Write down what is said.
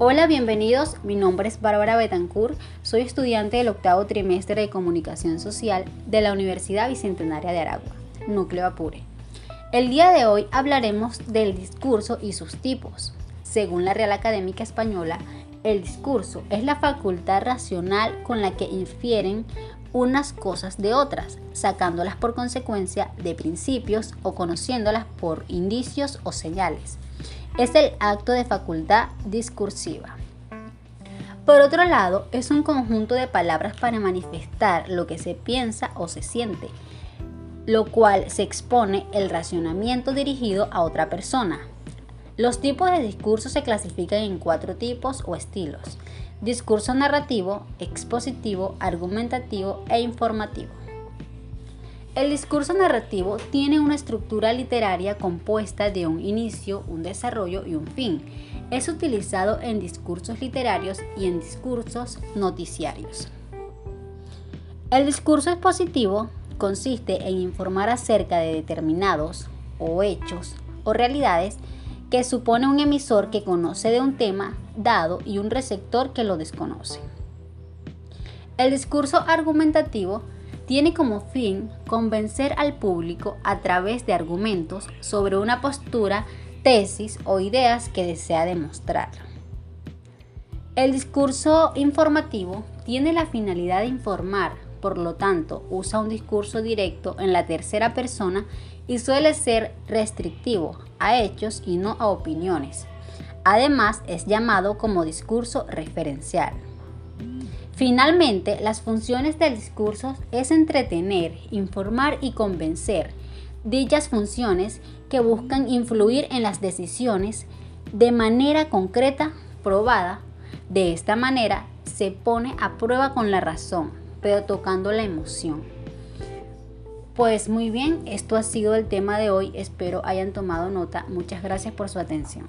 Hola, bienvenidos. Mi nombre es Bárbara Betancourt. Soy estudiante del octavo trimestre de Comunicación Social de la Universidad Bicentenaria de Aragua, Núcleo Apure. El día de hoy hablaremos del discurso y sus tipos. Según la Real Académica Española, el discurso es la facultad racional con la que infieren unas cosas de otras, sacándolas por consecuencia de principios o conociéndolas por indicios o señales. Es el acto de facultad discursiva. Por otro lado, es un conjunto de palabras para manifestar lo que se piensa o se siente, lo cual se expone el racionamiento dirigido a otra persona. Los tipos de discurso se clasifican en cuatro tipos o estilos. Discurso narrativo, expositivo, argumentativo e informativo. El discurso narrativo tiene una estructura literaria compuesta de un inicio, un desarrollo y un fin. Es utilizado en discursos literarios y en discursos noticiarios. El discurso expositivo consiste en informar acerca de determinados o hechos o realidades que supone un emisor que conoce de un tema dado y un receptor que lo desconoce. El discurso argumentativo tiene como fin convencer al público a través de argumentos sobre una postura, tesis o ideas que desea demostrar. El discurso informativo tiene la finalidad de informar por lo tanto usa un discurso directo en la tercera persona y suele ser restrictivo a hechos y no a opiniones. Además, es llamado como discurso referencial. Finalmente, las funciones del discurso es entretener, informar y convencer. Dichas funciones que buscan influir en las decisiones de manera concreta, probada. De esta manera, se pone a prueba con la razón, pero tocando la emoción. Pues muy bien, esto ha sido el tema de hoy, espero hayan tomado nota, muchas gracias por su atención.